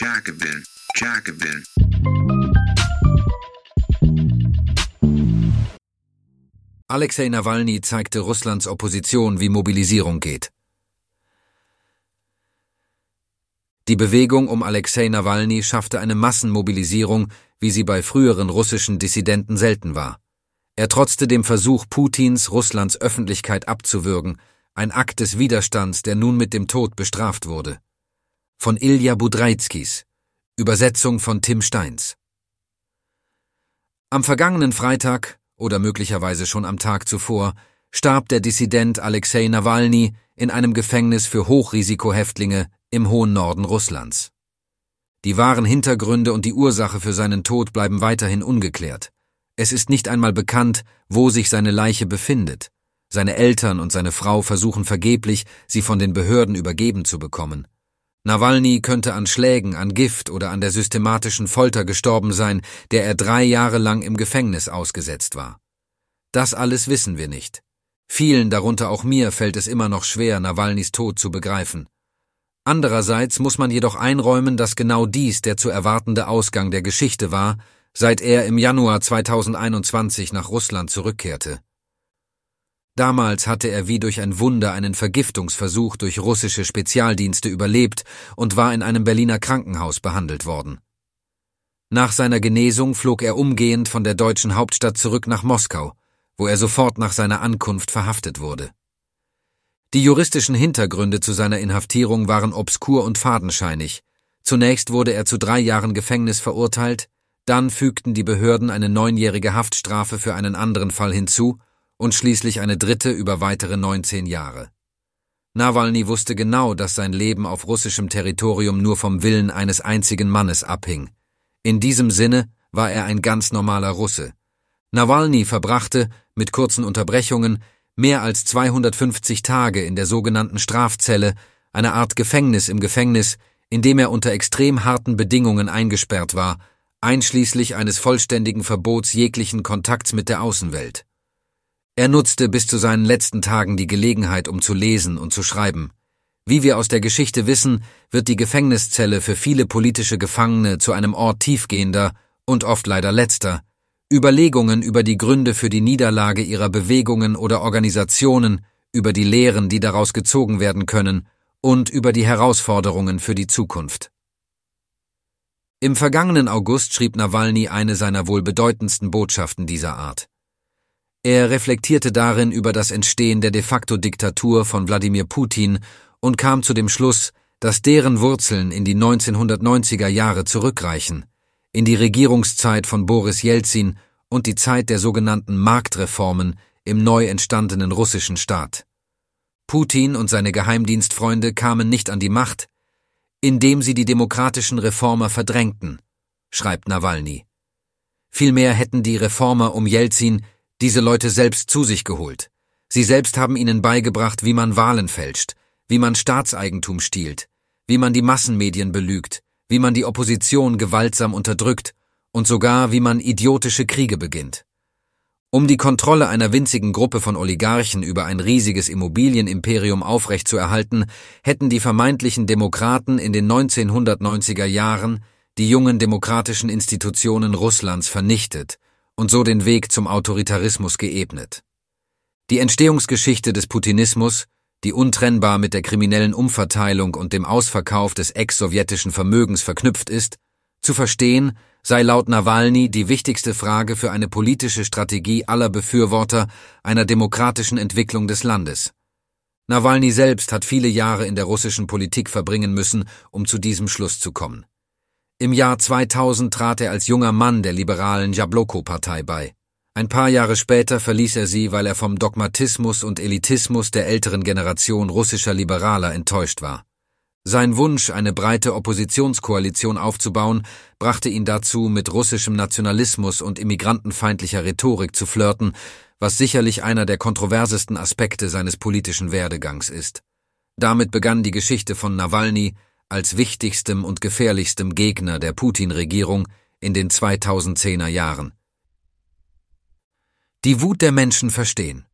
Jacobin, Jacobin. Alexei Nawalny zeigte Russlands Opposition, wie Mobilisierung geht. Die Bewegung um Alexei Nawalny schaffte eine Massenmobilisierung, wie sie bei früheren russischen Dissidenten selten war. Er trotzte dem Versuch Putins, Russlands Öffentlichkeit abzuwürgen, ein Akt des Widerstands, der nun mit dem Tod bestraft wurde. Von Ilja Budreitskis, Übersetzung von Tim Steins. Am vergangenen Freitag, oder möglicherweise schon am Tag zuvor, starb der Dissident Alexei Nawalny in einem Gefängnis für Hochrisikohäftlinge im hohen Norden Russlands. Die wahren Hintergründe und die Ursache für seinen Tod bleiben weiterhin ungeklärt. Es ist nicht einmal bekannt, wo sich seine Leiche befindet. Seine Eltern und seine Frau versuchen vergeblich, sie von den Behörden übergeben zu bekommen. Nawalny könnte an Schlägen, an Gift oder an der systematischen Folter gestorben sein, der er drei Jahre lang im Gefängnis ausgesetzt war. Das alles wissen wir nicht. Vielen, darunter auch mir, fällt es immer noch schwer, Nawalnys Tod zu begreifen. Andererseits muss man jedoch einräumen, dass genau dies der zu erwartende Ausgang der Geschichte war, seit er im Januar 2021 nach Russland zurückkehrte. Damals hatte er wie durch ein Wunder einen Vergiftungsversuch durch russische Spezialdienste überlebt und war in einem Berliner Krankenhaus behandelt worden. Nach seiner Genesung flog er umgehend von der deutschen Hauptstadt zurück nach Moskau, wo er sofort nach seiner Ankunft verhaftet wurde. Die juristischen Hintergründe zu seiner Inhaftierung waren obskur und fadenscheinig. Zunächst wurde er zu drei Jahren Gefängnis verurteilt, dann fügten die Behörden eine neunjährige Haftstrafe für einen anderen Fall hinzu und schließlich eine dritte über weitere 19 Jahre. Nawalny wusste genau, dass sein Leben auf russischem Territorium nur vom Willen eines einzigen Mannes abhing. In diesem Sinne war er ein ganz normaler Russe. Nawalny verbrachte, mit kurzen Unterbrechungen, mehr als 250 Tage in der sogenannten Strafzelle, eine Art Gefängnis im Gefängnis, in dem er unter extrem harten Bedingungen eingesperrt war einschließlich eines vollständigen Verbots jeglichen Kontakts mit der Außenwelt. Er nutzte bis zu seinen letzten Tagen die Gelegenheit, um zu lesen und zu schreiben. Wie wir aus der Geschichte wissen, wird die Gefängniszelle für viele politische Gefangene zu einem Ort tiefgehender und oft leider letzter, Überlegungen über die Gründe für die Niederlage ihrer Bewegungen oder Organisationen, über die Lehren, die daraus gezogen werden können, und über die Herausforderungen für die Zukunft. Im vergangenen August schrieb Nawalny eine seiner wohl bedeutendsten Botschaften dieser Art. Er reflektierte darin über das Entstehen der de facto Diktatur von Wladimir Putin und kam zu dem Schluss, dass deren Wurzeln in die 1990er Jahre zurückreichen, in die Regierungszeit von Boris Jelzin und die Zeit der sogenannten Marktreformen im neu entstandenen russischen Staat. Putin und seine Geheimdienstfreunde kamen nicht an die Macht, indem sie die demokratischen Reformer verdrängten, schreibt Nawalny. Vielmehr hätten die Reformer um Jelzin diese Leute selbst zu sich geholt. Sie selbst haben ihnen beigebracht, wie man Wahlen fälscht, wie man Staatseigentum stiehlt, wie man die Massenmedien belügt, wie man die Opposition gewaltsam unterdrückt und sogar wie man idiotische Kriege beginnt. Um die Kontrolle einer winzigen Gruppe von Oligarchen über ein riesiges Immobilienimperium aufrechtzuerhalten, hätten die vermeintlichen Demokraten in den 1990er Jahren die jungen demokratischen Institutionen Russlands vernichtet und so den Weg zum Autoritarismus geebnet. Die Entstehungsgeschichte des Putinismus, die untrennbar mit der kriminellen Umverteilung und dem Ausverkauf des ex-sowjetischen Vermögens verknüpft ist, zu verstehen, sei laut Nawalny die wichtigste Frage für eine politische Strategie aller Befürworter einer demokratischen Entwicklung des Landes. Nawalny selbst hat viele Jahre in der russischen Politik verbringen müssen, um zu diesem Schluss zu kommen. Im Jahr 2000 trat er als junger Mann der liberalen Jabloko-Partei bei. Ein paar Jahre später verließ er sie, weil er vom Dogmatismus und Elitismus der älteren Generation russischer Liberaler enttäuscht war. Sein Wunsch, eine breite Oppositionskoalition aufzubauen, brachte ihn dazu, mit russischem Nationalismus und immigrantenfeindlicher Rhetorik zu flirten, was sicherlich einer der kontroversesten Aspekte seines politischen Werdegangs ist. Damit begann die Geschichte von Nawalny als wichtigstem und gefährlichstem Gegner der Putin-Regierung in den 2010er Jahren. Die Wut der Menschen verstehen.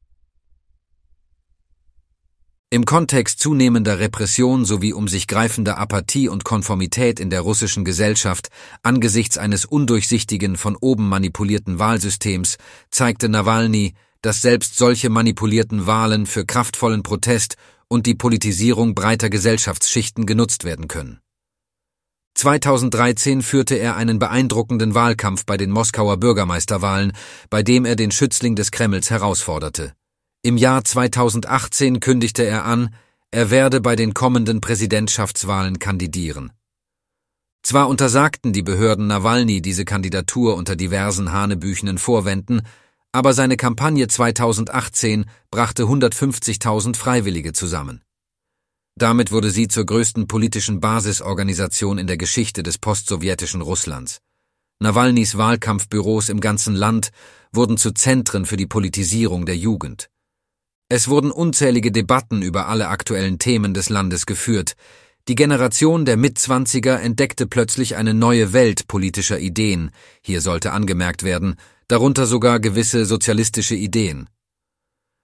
Im Kontext zunehmender Repression sowie um sich greifender Apathie und Konformität in der russischen Gesellschaft angesichts eines undurchsichtigen, von oben manipulierten Wahlsystems zeigte Nawalny, dass selbst solche manipulierten Wahlen für kraftvollen Protest und die Politisierung breiter Gesellschaftsschichten genutzt werden können. 2013 führte er einen beeindruckenden Wahlkampf bei den Moskauer Bürgermeisterwahlen, bei dem er den Schützling des Kremls herausforderte. Im Jahr 2018 kündigte er an, er werde bei den kommenden Präsidentschaftswahlen kandidieren. Zwar untersagten die Behörden Nawalny diese Kandidatur unter diversen hanebüchenen Vorwänden, aber seine Kampagne 2018 brachte 150.000 Freiwillige zusammen. Damit wurde sie zur größten politischen Basisorganisation in der Geschichte des postsowjetischen Russlands. Nawalnys Wahlkampfbüros im ganzen Land wurden zu Zentren für die Politisierung der Jugend. Es wurden unzählige Debatten über alle aktuellen Themen des Landes geführt. Die Generation der Mitzwanziger entdeckte plötzlich eine neue Welt politischer Ideen. Hier sollte angemerkt werden, darunter sogar gewisse sozialistische Ideen.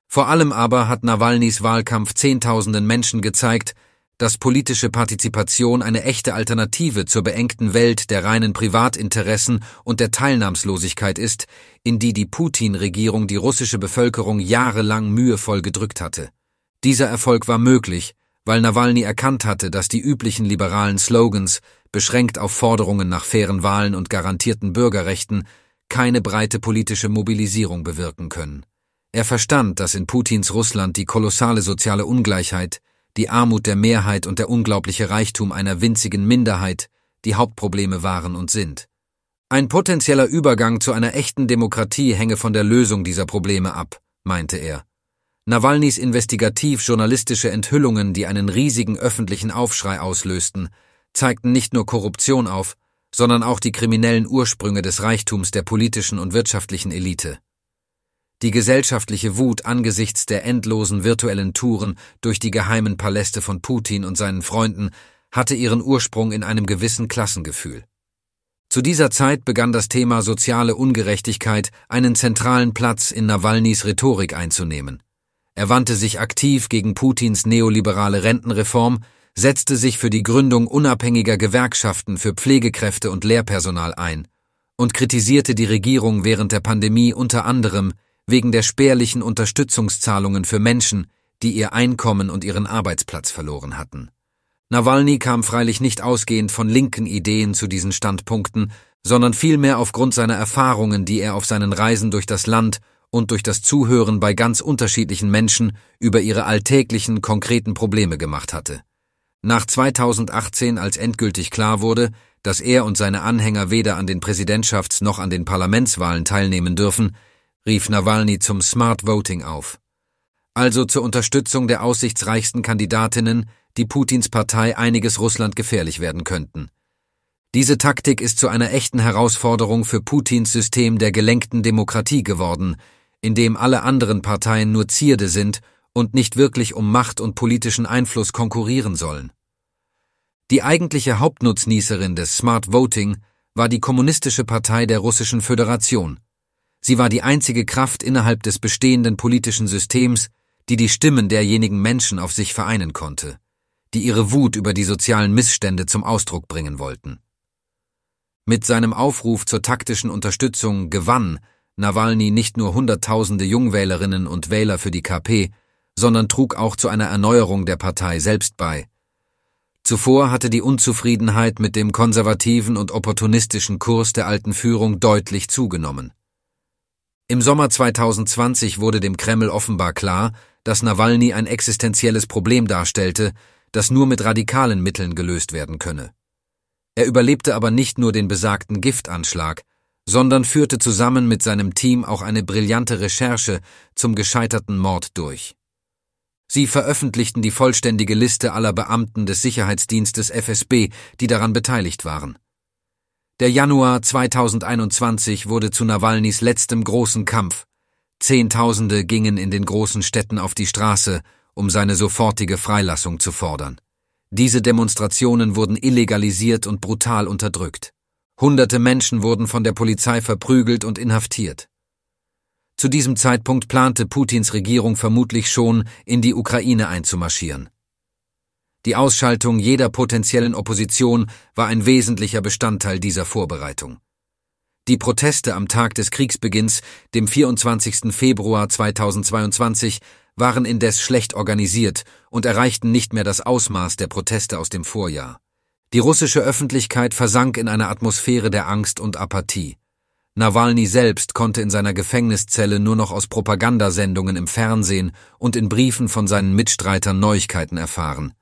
Vor allem aber hat Nawalnys Wahlkampf Zehntausenden Menschen gezeigt, dass politische Partizipation eine echte Alternative zur beengten Welt der reinen Privatinteressen und der Teilnahmslosigkeit ist, in die die Putin-Regierung die russische Bevölkerung jahrelang mühevoll gedrückt hatte. Dieser Erfolg war möglich, weil Nawalny erkannt hatte, dass die üblichen liberalen Slogans, beschränkt auf Forderungen nach fairen Wahlen und garantierten Bürgerrechten, keine breite politische Mobilisierung bewirken können. Er verstand, dass in Putins Russland die kolossale soziale Ungleichheit, die Armut der Mehrheit und der unglaubliche Reichtum einer winzigen Minderheit die Hauptprobleme waren und sind. Ein potenzieller Übergang zu einer echten Demokratie hänge von der Lösung dieser Probleme ab, meinte er. Nawalnys investigativ-journalistische Enthüllungen, die einen riesigen öffentlichen Aufschrei auslösten, zeigten nicht nur Korruption auf, sondern auch die kriminellen Ursprünge des Reichtums der politischen und wirtschaftlichen Elite. Die gesellschaftliche Wut angesichts der endlosen virtuellen Touren durch die geheimen Paläste von Putin und seinen Freunden hatte ihren Ursprung in einem gewissen Klassengefühl. Zu dieser Zeit begann das Thema soziale Ungerechtigkeit einen zentralen Platz in Nawalnys Rhetorik einzunehmen. Er wandte sich aktiv gegen Putins neoliberale Rentenreform, setzte sich für die Gründung unabhängiger Gewerkschaften für Pflegekräfte und Lehrpersonal ein und kritisierte die Regierung während der Pandemie unter anderem wegen der spärlichen Unterstützungszahlungen für Menschen, die ihr Einkommen und ihren Arbeitsplatz verloren hatten. Nawalny kam freilich nicht ausgehend von linken Ideen zu diesen Standpunkten, sondern vielmehr aufgrund seiner Erfahrungen, die er auf seinen Reisen durch das Land und durch das Zuhören bei ganz unterschiedlichen Menschen über ihre alltäglichen, konkreten Probleme gemacht hatte. Nach 2018, als endgültig klar wurde, dass er und seine Anhänger weder an den Präsidentschafts- noch an den Parlamentswahlen teilnehmen dürfen, rief Nawalny zum Smart Voting auf. Also zur Unterstützung der aussichtsreichsten Kandidatinnen, die Putins Partei einiges Russland gefährlich werden könnten. Diese Taktik ist zu einer echten Herausforderung für Putins System der gelenkten Demokratie geworden, in dem alle anderen Parteien nur Zierde sind und nicht wirklich um Macht und politischen Einfluss konkurrieren sollen. Die eigentliche Hauptnutznießerin des Smart Voting war die Kommunistische Partei der Russischen Föderation. Sie war die einzige Kraft innerhalb des bestehenden politischen Systems, die die Stimmen derjenigen Menschen auf sich vereinen konnte, die ihre Wut über die sozialen Missstände zum Ausdruck bringen wollten. Mit seinem Aufruf zur taktischen Unterstützung gewann Nawalny nicht nur Hunderttausende Jungwählerinnen und Wähler für die KP, sondern trug auch zu einer Erneuerung der Partei selbst bei. Zuvor hatte die Unzufriedenheit mit dem konservativen und opportunistischen Kurs der alten Führung deutlich zugenommen. Im Sommer 2020 wurde dem Kreml offenbar klar, dass Nawalny ein existenzielles Problem darstellte, das nur mit radikalen Mitteln gelöst werden könne. Er überlebte aber nicht nur den besagten Giftanschlag, sondern führte zusammen mit seinem Team auch eine brillante Recherche zum gescheiterten Mord durch. Sie veröffentlichten die vollständige Liste aller Beamten des Sicherheitsdienstes FSB, die daran beteiligt waren. Der Januar 2021 wurde zu Nawalnys letztem großen Kampf. Zehntausende gingen in den großen Städten auf die Straße, um seine sofortige Freilassung zu fordern. Diese Demonstrationen wurden illegalisiert und brutal unterdrückt. Hunderte Menschen wurden von der Polizei verprügelt und inhaftiert. Zu diesem Zeitpunkt plante Putins Regierung vermutlich schon, in die Ukraine einzumarschieren. Die Ausschaltung jeder potenziellen Opposition war ein wesentlicher Bestandteil dieser Vorbereitung. Die Proteste am Tag des Kriegsbeginns, dem 24. Februar 2022, waren indes schlecht organisiert und erreichten nicht mehr das Ausmaß der Proteste aus dem Vorjahr. Die russische Öffentlichkeit versank in einer Atmosphäre der Angst und Apathie. Nawalny selbst konnte in seiner Gefängniszelle nur noch aus Propagandasendungen im Fernsehen und in Briefen von seinen Mitstreitern Neuigkeiten erfahren.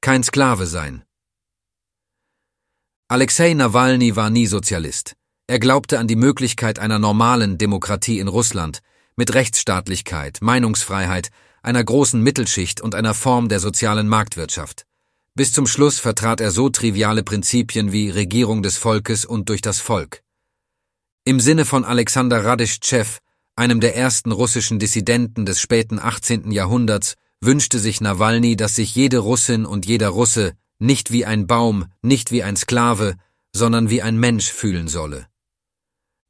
Kein Sklave sein. Alexei Nawalny war nie Sozialist. Er glaubte an die Möglichkeit einer normalen Demokratie in Russland, mit Rechtsstaatlichkeit, Meinungsfreiheit, einer großen Mittelschicht und einer Form der sozialen Marktwirtschaft. Bis zum Schluss vertrat er so triviale Prinzipien wie Regierung des Volkes und durch das Volk. Im Sinne von Alexander Radischtschew, einem der ersten russischen Dissidenten des späten 18. Jahrhunderts, wünschte sich Nawalny, dass sich jede Russin und jeder Russe nicht wie ein Baum, nicht wie ein Sklave, sondern wie ein Mensch fühlen solle.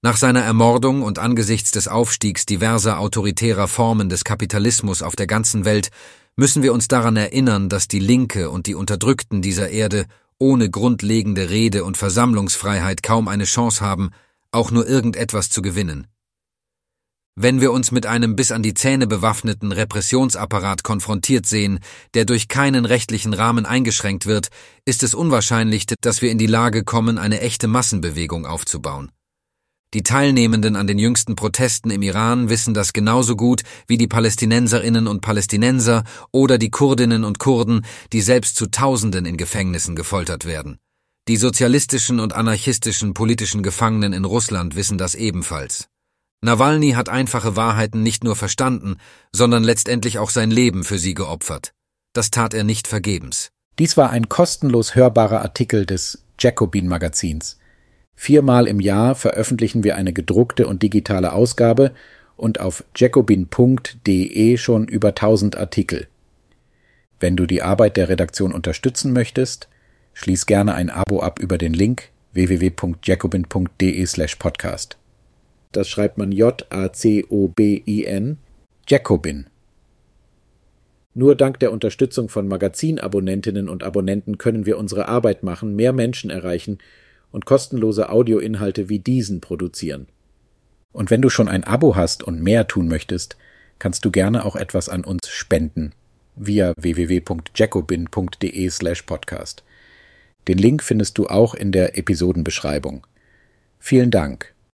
Nach seiner Ermordung und angesichts des Aufstiegs diverser autoritärer Formen des Kapitalismus auf der ganzen Welt müssen wir uns daran erinnern, dass die Linke und die Unterdrückten dieser Erde ohne grundlegende Rede und Versammlungsfreiheit kaum eine Chance haben, auch nur irgendetwas zu gewinnen. Wenn wir uns mit einem bis an die Zähne bewaffneten Repressionsapparat konfrontiert sehen, der durch keinen rechtlichen Rahmen eingeschränkt wird, ist es unwahrscheinlich, dass wir in die Lage kommen, eine echte Massenbewegung aufzubauen. Die Teilnehmenden an den jüngsten Protesten im Iran wissen das genauso gut wie die Palästinenserinnen und Palästinenser oder die Kurdinnen und Kurden, die selbst zu Tausenden in Gefängnissen gefoltert werden. Die sozialistischen und anarchistischen politischen Gefangenen in Russland wissen das ebenfalls. Nawalny hat einfache Wahrheiten nicht nur verstanden, sondern letztendlich auch sein Leben für sie geopfert. Das tat er nicht vergebens. Dies war ein kostenlos hörbarer Artikel des Jacobin Magazins. Viermal im Jahr veröffentlichen wir eine gedruckte und digitale Ausgabe und auf jacobin.de schon über 1000 Artikel. Wenn du die Arbeit der Redaktion unterstützen möchtest, schließ gerne ein Abo ab über den Link www.jacobin.de/podcast. Das schreibt man J-A-C-O-B-I-N, Jacobin. Nur dank der Unterstützung von Magazinabonnentinnen und Abonnenten können wir unsere Arbeit machen, mehr Menschen erreichen und kostenlose Audioinhalte wie diesen produzieren. Und wenn du schon ein Abo hast und mehr tun möchtest, kannst du gerne auch etwas an uns spenden via www.jacobin.de slash podcast. Den Link findest du auch in der Episodenbeschreibung. Vielen Dank.